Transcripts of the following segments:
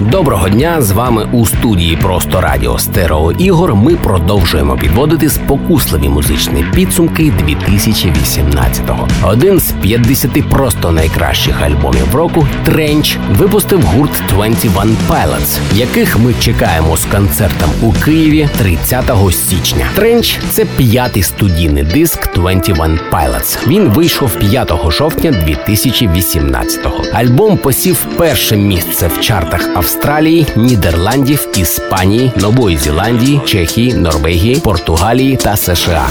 Доброго дня! З вами у студії Просто Радіо Стерео Ігор. Ми продовжуємо підводити спокусливі музичні підсумки 2018-го. Один з 50 просто найкращих альбомів року Тренч випустив гурт 21 Pilots, яких ми чекаємо з концертом у Києві 30 січня. Тренч це п'ятий студійний диск 21 Pilots. Він вийшов 5 жовтня 2018-го. Альбом посів перше місце в чартах Австралії Австралії, Нідерландів, Іспанії, Нової Зеландії, Чехії, Норвегії, Португалії та США.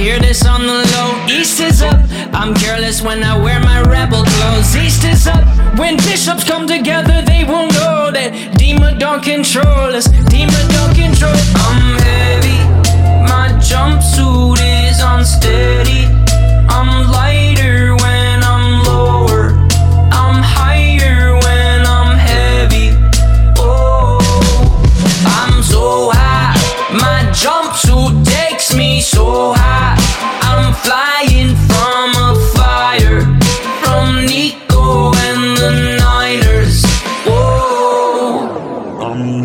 Hear this on the low. East is up, I'm careless when I wear my rebel clothes. East is up, when bishops come together, they will know that Dima don't control us. Dima don't control. I'm heavy, my jumpsuit is unsteady.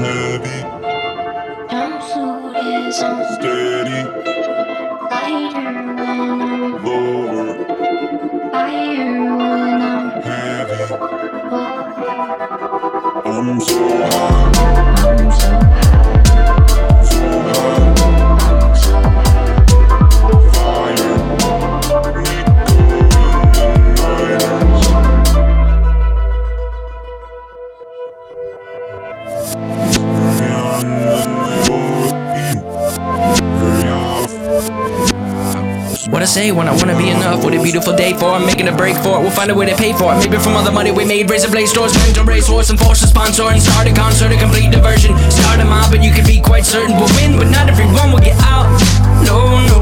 I'm heavy, Jumpsuit is on steady, lighter when I'm lower, higher when I'm heavy. I'm so high, What I say when I wanna be enough? What a beautiful day for it, making a break for it. We'll find a way to pay for it. Maybe from all the money we made, razor blade stores, mental race horse, and force a sponsor and start a concert, a complete diversion. Start a mob, and you can be quite certain we'll win, but not everyone will get out. No, no,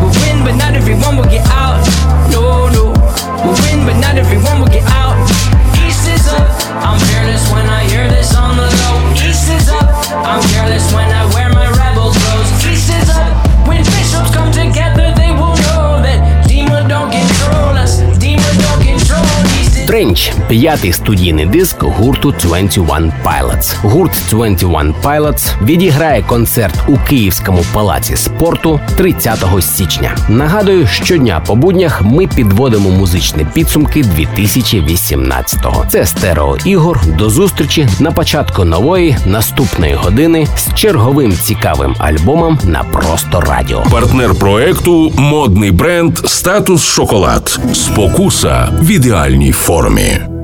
we'll win, but not everyone will get out. No, no, we'll win, but not everyone п'ятий студійний диск гурту 21 Pilots. Гурт 21 Pilots відіграє концерт у Київському палаці спорту 30 січня. Нагадую, щодня по буднях ми підводимо музичні підсумки 2018-го. Це стерео ігор. До зустрічі на початку нової наступної години з черговим цікавим альбомом на просто радіо. Партнер проекту модний бренд Статус Шоколад. Спокуса в ідеальній формі.